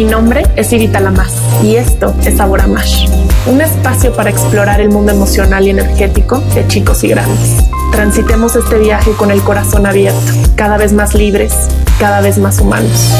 Mi nombre es Irita Lamas y esto es Sabor a Mash, un espacio para explorar el mundo emocional y energético de chicos y grandes. Transitemos este viaje con el corazón abierto, cada vez más libres, cada vez más humanos.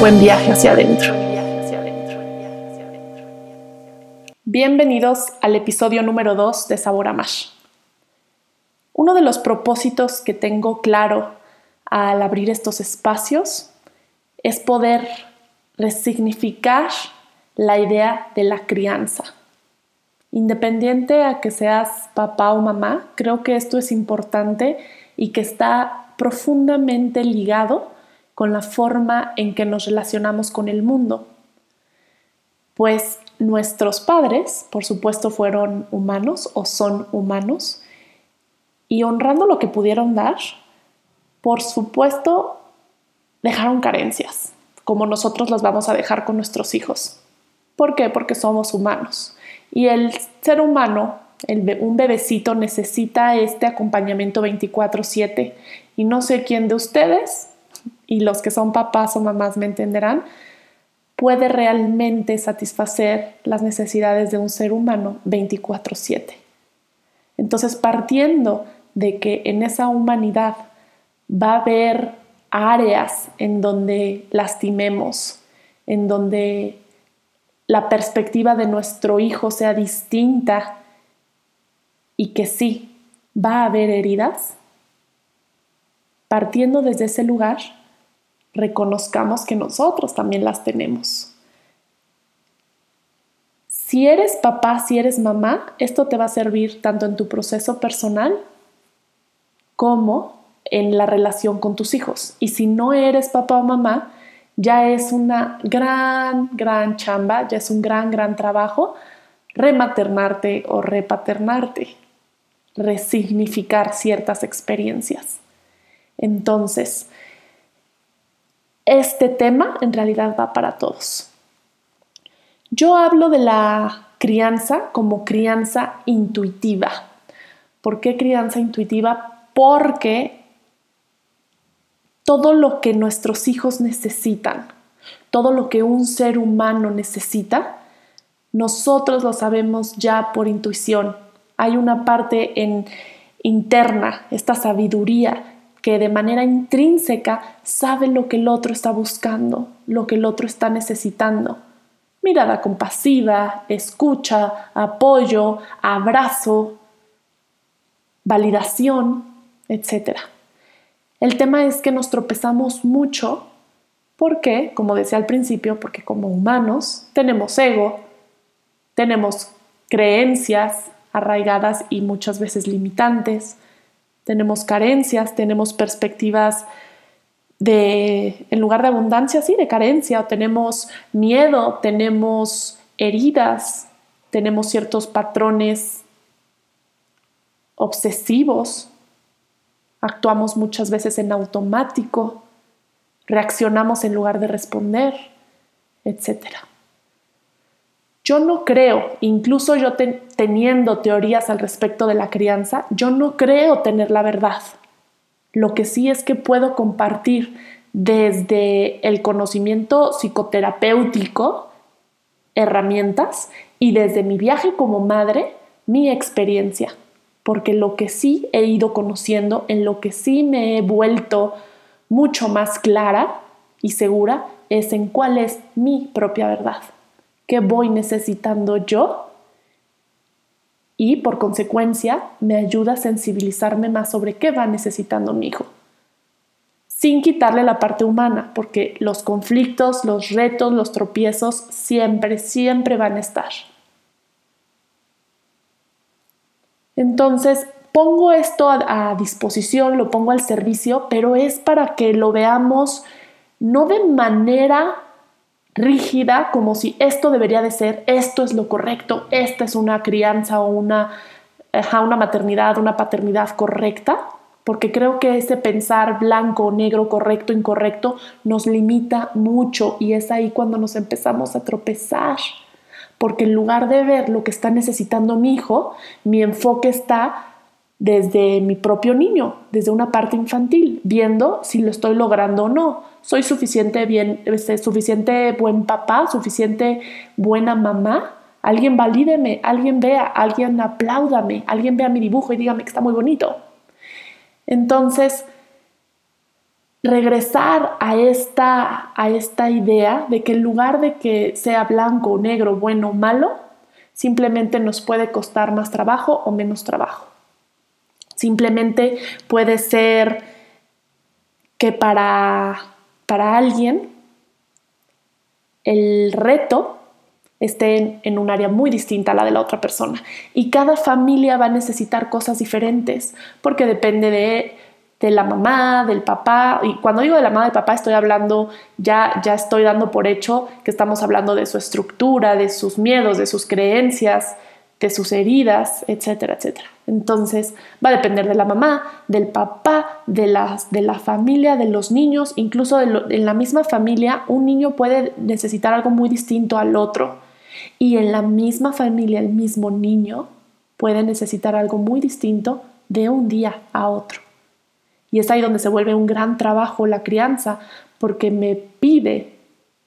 Buen viaje hacia adentro. Bienvenidos al episodio número 2 de Sabor a Mash. Uno de los propósitos que tengo claro al abrir estos espacios es poder resignificar la idea de la crianza. Independiente a que seas papá o mamá, creo que esto es importante y que está profundamente ligado con la forma en que nos relacionamos con el mundo. Pues nuestros padres, por supuesto, fueron humanos o son humanos y honrando lo que pudieron dar, por supuesto, dejaron carencias como nosotros las vamos a dejar con nuestros hijos. ¿Por qué? Porque somos humanos. Y el ser humano, un bebecito necesita este acompañamiento 24/7. Y no sé quién de ustedes, y los que son papás o mamás me entenderán, puede realmente satisfacer las necesidades de un ser humano 24/7. Entonces, partiendo de que en esa humanidad va a haber áreas en donde lastimemos, en donde la perspectiva de nuestro hijo sea distinta y que sí, va a haber heridas, partiendo desde ese lugar, reconozcamos que nosotros también las tenemos. Si eres papá, si eres mamá, esto te va a servir tanto en tu proceso personal como en la relación con tus hijos. Y si no eres papá o mamá, ya es una gran, gran chamba, ya es un gran, gran trabajo rematernarte o repaternarte, resignificar ciertas experiencias. Entonces, este tema en realidad va para todos. Yo hablo de la crianza como crianza intuitiva. ¿Por qué crianza intuitiva? Porque todo lo que nuestros hijos necesitan, todo lo que un ser humano necesita, nosotros lo sabemos ya por intuición. Hay una parte interna, esta sabiduría que de manera intrínseca sabe lo que el otro está buscando, lo que el otro está necesitando. Mirada compasiva, escucha, apoyo, abrazo, validación, etcétera. El tema es que nos tropezamos mucho porque, como decía al principio, porque como humanos tenemos ego, tenemos creencias arraigadas y muchas veces limitantes, tenemos carencias, tenemos perspectivas de, en lugar de abundancia, sí, de carencia, o tenemos miedo, tenemos heridas, tenemos ciertos patrones obsesivos actuamos muchas veces en automático, reaccionamos en lugar de responder, etc. Yo no creo, incluso yo teniendo teorías al respecto de la crianza, yo no creo tener la verdad. Lo que sí es que puedo compartir desde el conocimiento psicoterapéutico, herramientas, y desde mi viaje como madre, mi experiencia porque lo que sí he ido conociendo, en lo que sí me he vuelto mucho más clara y segura, es en cuál es mi propia verdad, qué voy necesitando yo y por consecuencia me ayuda a sensibilizarme más sobre qué va necesitando mi hijo, sin quitarle la parte humana, porque los conflictos, los retos, los tropiezos siempre, siempre van a estar. Entonces, pongo esto a, disposición, lo pongo al servicio, pero es para que lo veamos no de manera rígida, como si esto debería de ser, esto es lo correcto, esta es una crianza o una, una maternidad, una paternidad correcta, porque creo que ese pensar blanco, negro, correcto, incorrecto nos limita mucho y es ahí cuando nos empezamos a tropezar porque en lugar de ver lo que está necesitando mi hijo, mi enfoque está desde mi propio niño, desde una parte infantil, viendo si lo estoy logrando o no. Soy suficiente bien, este, suficiente buen papá, suficiente buena mamá. Alguien valídeme, alguien vea, alguien apláudame, alguien vea mi dibujo y dígame que está muy bonito. Entonces, regresar a esta, a esta idea de que en lugar de que sea blanco, negro, bueno o malo, simplemente nos puede costar más trabajo o menos trabajo. Simplemente puede ser que para, para alguien el reto esté en, un área muy distinta a la de la otra persona. Y cada familia va a necesitar cosas diferentes porque depende de de la mamá, del papá, y cuando digo de la mamá, del papá estoy hablando, ya, ya estoy dando por hecho que estamos hablando de su estructura, de sus miedos, de sus creencias, de sus heridas, etcétera, etcétera. Entonces va a depender de la mamá, del papá, de, las, de la familia, de los niños, incluso en la misma familia un niño puede necesitar algo muy distinto al otro y en la misma familia el mismo niño puede necesitar algo muy distinto de un día a otro. Y es ahí donde se vuelve un gran trabajo la crianza, porque me pide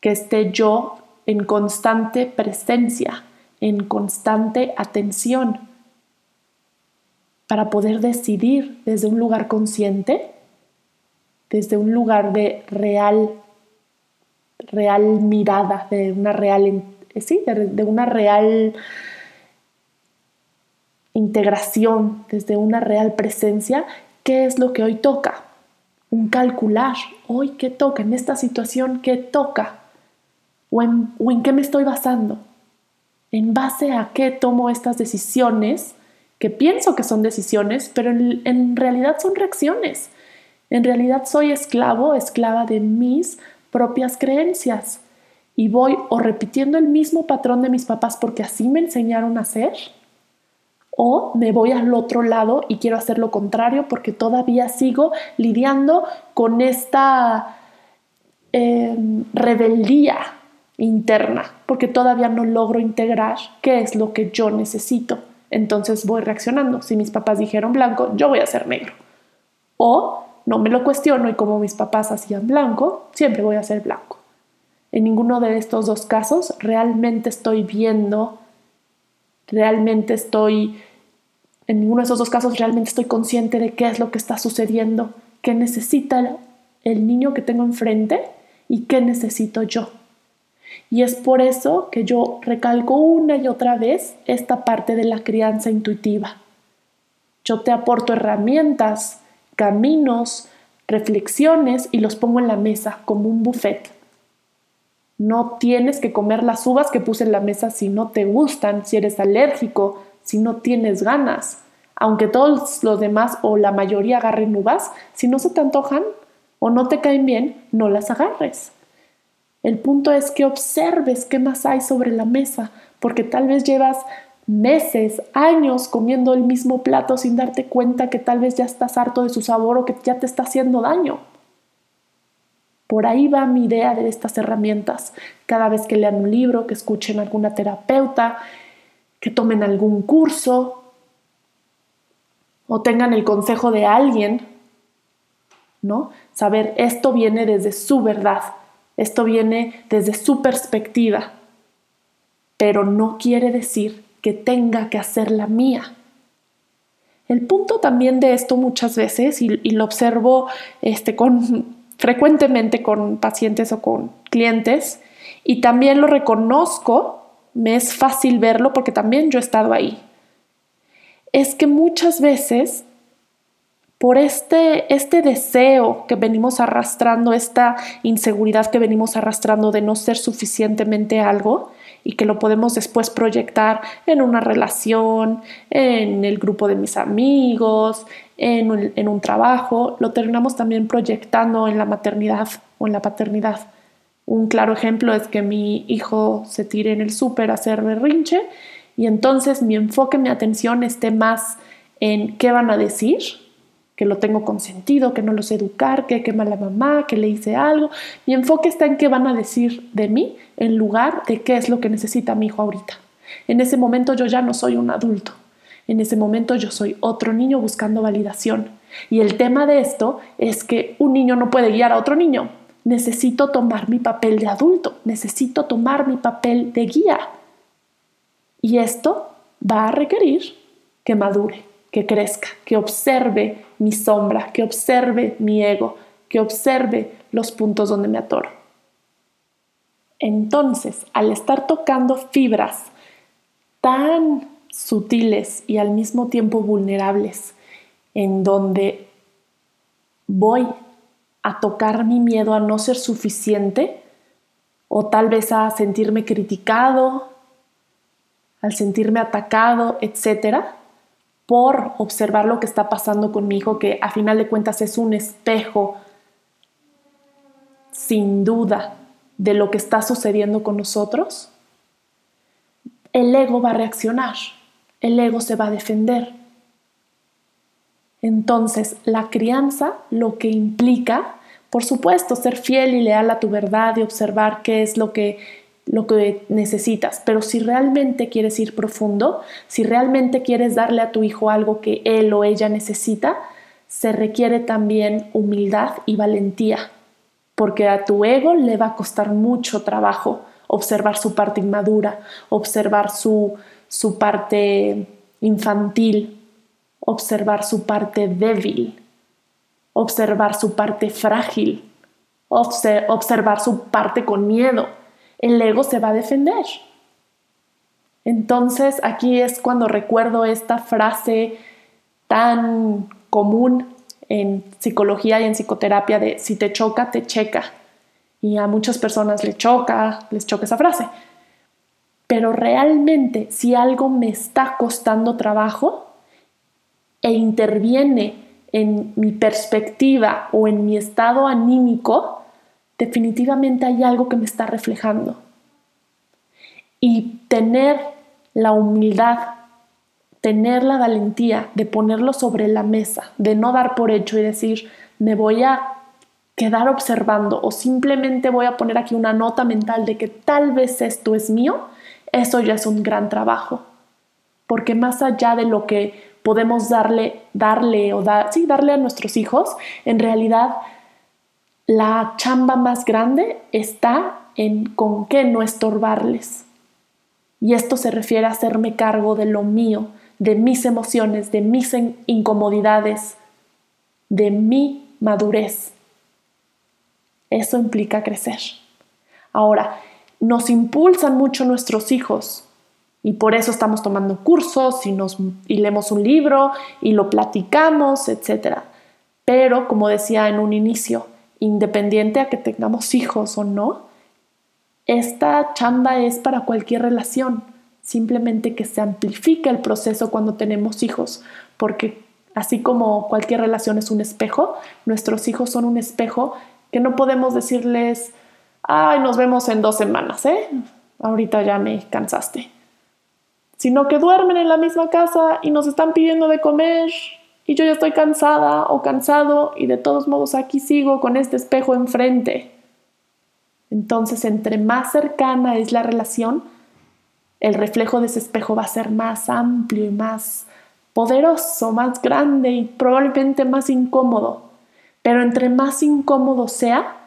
que esté yo en constante presencia, en constante atención, para poder decidir desde un lugar consciente, desde un lugar de real, real mirada, de una real, sí, de una real integración, desde una real presencia ¿Qué es lo que hoy toca? Un calcular. Hoy, ¿qué toca? En esta situación, ¿qué toca? ¿O en, qué me estoy basando? ¿En base a qué tomo estas decisiones? Que pienso que son decisiones, pero en, en realidad son reacciones. En realidad soy esclavo, esclava de mis propias creencias. Y voy o repitiendo el mismo patrón de mis papás porque así me enseñaron a hacer, o me voy al otro lado y quiero hacer lo contrario porque todavía sigo lidiando con esta em, rebeldía interna, porque todavía no logro integrar qué es lo que yo necesito. Entonces voy reaccionando. Si mis papás dijeron blanco, yo voy a hacer negro. O no me lo cuestiono y como mis papás hacían blanco, siempre voy a hacer blanco. En ninguno de estos dos casos realmente estoy viendo realmente estoy, en ninguno de esos dos casos realmente estoy consciente de qué es lo que está sucediendo, qué necesita el niño que tengo enfrente y qué necesito yo. Y es por eso que yo recalco una y otra vez esta parte de la crianza intuitiva. Yo te aporto herramientas, caminos, reflexiones y los pongo en la mesa como un buffet. No tienes que comer las uvas que puse en la mesa si no te gustan, si eres alérgico, si no tienes ganas. Aunque todos los demás o la mayoría agarren uvas, si no se te antojan o no te caen bien, no las agarres. El punto es que observes qué más hay sobre la mesa, porque tal vez llevas meses, años comiendo el mismo plato sin darte cuenta que tal vez ya estás harto de su sabor o que ya te está haciendo daño. Por ahí va mi idea de estas herramientas. Cada vez que lean un libro, que escuchen alguna terapeuta, que tomen algún curso o tengan el consejo de alguien, ¿no? Saber esto viene desde su verdad, esto viene desde su perspectiva, pero no quiere decir que tenga que hacer la mía. El punto también de esto muchas veces, y, y lo observo este, con frecuentemente con pacientes o con clientes y también lo reconozco, me es fácil verlo porque también yo he estado ahí. Es que muchas veces por este, este deseo que venimos arrastrando, esta inseguridad que venimos arrastrando de no ser suficientemente algo y que lo podemos después proyectar en una relación, en el grupo de mis amigos, en un, trabajo, lo terminamos también proyectando en la maternidad o en la paternidad. Un claro ejemplo es que mi hijo se tire en el súper a hacer berrinche y entonces mi enfoque, mi atención esté más en qué van a decir, que lo tengo consentido, que no lo sé educar, que qué mala mamá, que le hice algo. Mi enfoque está en qué van a decir de mí en lugar de qué es lo que necesita mi hijo ahorita. En ese momento yo ya no soy un adulto. En ese momento yo soy otro niño buscando validación. Y el tema de esto es que un niño no puede guiar a otro niño. Necesito tomar mi papel de adulto, necesito tomar mi papel de guía. Y esto va a requerir que madure, que crezca, que observe mi sombra, que observe mi ego, que observe los puntos donde me atoro. Entonces, al estar tocando fibras tan sutiles y al mismo tiempo vulnerables, en donde voy a tocar mi miedo a no ser suficiente o tal vez a sentirme criticado, al sentirme atacado, etcétera, por observar lo que está pasando con mi hijo, que a final de cuentas es un espejo, sin duda, de lo que está sucediendo con nosotros, el ego va a reaccionar, el ego se va a defender. Entonces, la crianza lo que implica, por supuesto, ser fiel y leal a tu verdad y observar qué es lo que lo que necesitas, pero si realmente quieres ir profundo, si realmente quieres darle a tu hijo algo que él o ella necesita, se requiere también humildad y valentía, porque a tu ego le va a costar mucho trabajo observar su parte inmadura, observar su, su parte infantil, observar su parte débil, observar su parte frágil, observar su parte con miedo. El ego se va a defender. Entonces aquí es cuando recuerdo esta frase tan común en psicología y en psicoterapia de si te choca, te checa. Y a muchas personas les choca, les choca esa frase. Pero realmente si algo me está costando trabajo, e interviene en mi perspectiva o en mi estado anímico, definitivamente hay algo que me está reflejando. Y tener la humildad, tener la valentía de ponerlo sobre la mesa, de no dar por hecho y decir, me voy a quedar observando o simplemente voy a poner aquí una nota mental de que tal vez esto es mío, eso ya es un gran trabajo. Porque más allá de lo que podemos darle, darle o dar, sí, darle a nuestros hijos, en realidad la chamba más grande está en con qué no estorbarles. Y esto se refiere a hacerme cargo de lo mío, de mis emociones, de mis incomodidades, de mi madurez. Eso implica crecer. Ahora, nos impulsan mucho nuestros hijos y por eso estamos tomando cursos y, nos, leemos un libro y lo platicamos, etc. Pero, como decía en un inicio, independiente a que tengamos hijos o no, esta chamba es para cualquier relación. Simplemente que se amplifica el proceso cuando tenemos hijos, porque así como cualquier relación es un espejo, nuestros hijos son un espejo que no podemos decirles, ay, nos vemos en dos semanas, ¿eh? Ahorita ya me cansaste sino que duermen en la misma casa y nos están pidiendo de comer y yo ya estoy cansada o cansado y de todos modos aquí sigo con este espejo enfrente. Entonces, entre más cercana es la relación, el reflejo de ese espejo va a ser más amplio y más poderoso, más grande y probablemente más incómodo. Pero entre más incómodo sea,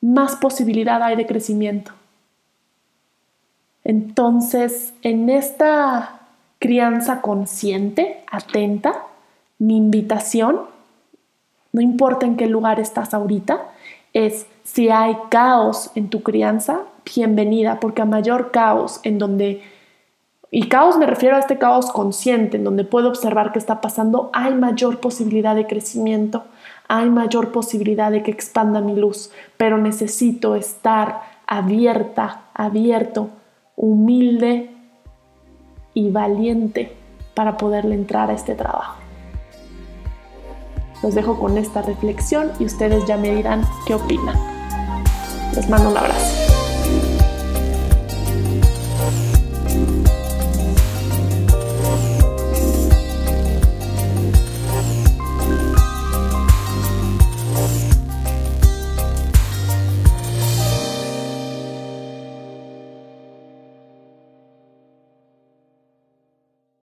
más posibilidad hay de crecimiento. Entonces, en esta crianza consciente, atenta, mi invitación, no importa en qué lugar estás ahorita, es si hay caos en tu crianza, bienvenida, porque a mayor caos en donde, y caos me refiero a este caos consciente, en donde puedo observar qué está pasando, hay mayor posibilidad de crecimiento, hay mayor posibilidad de que expanda mi luz, pero necesito estar abierta, abierto humilde y valiente para poderle entrar a este trabajo. Los dejo con esta reflexión y ustedes ya me dirán qué opinan. Les mando un abrazo.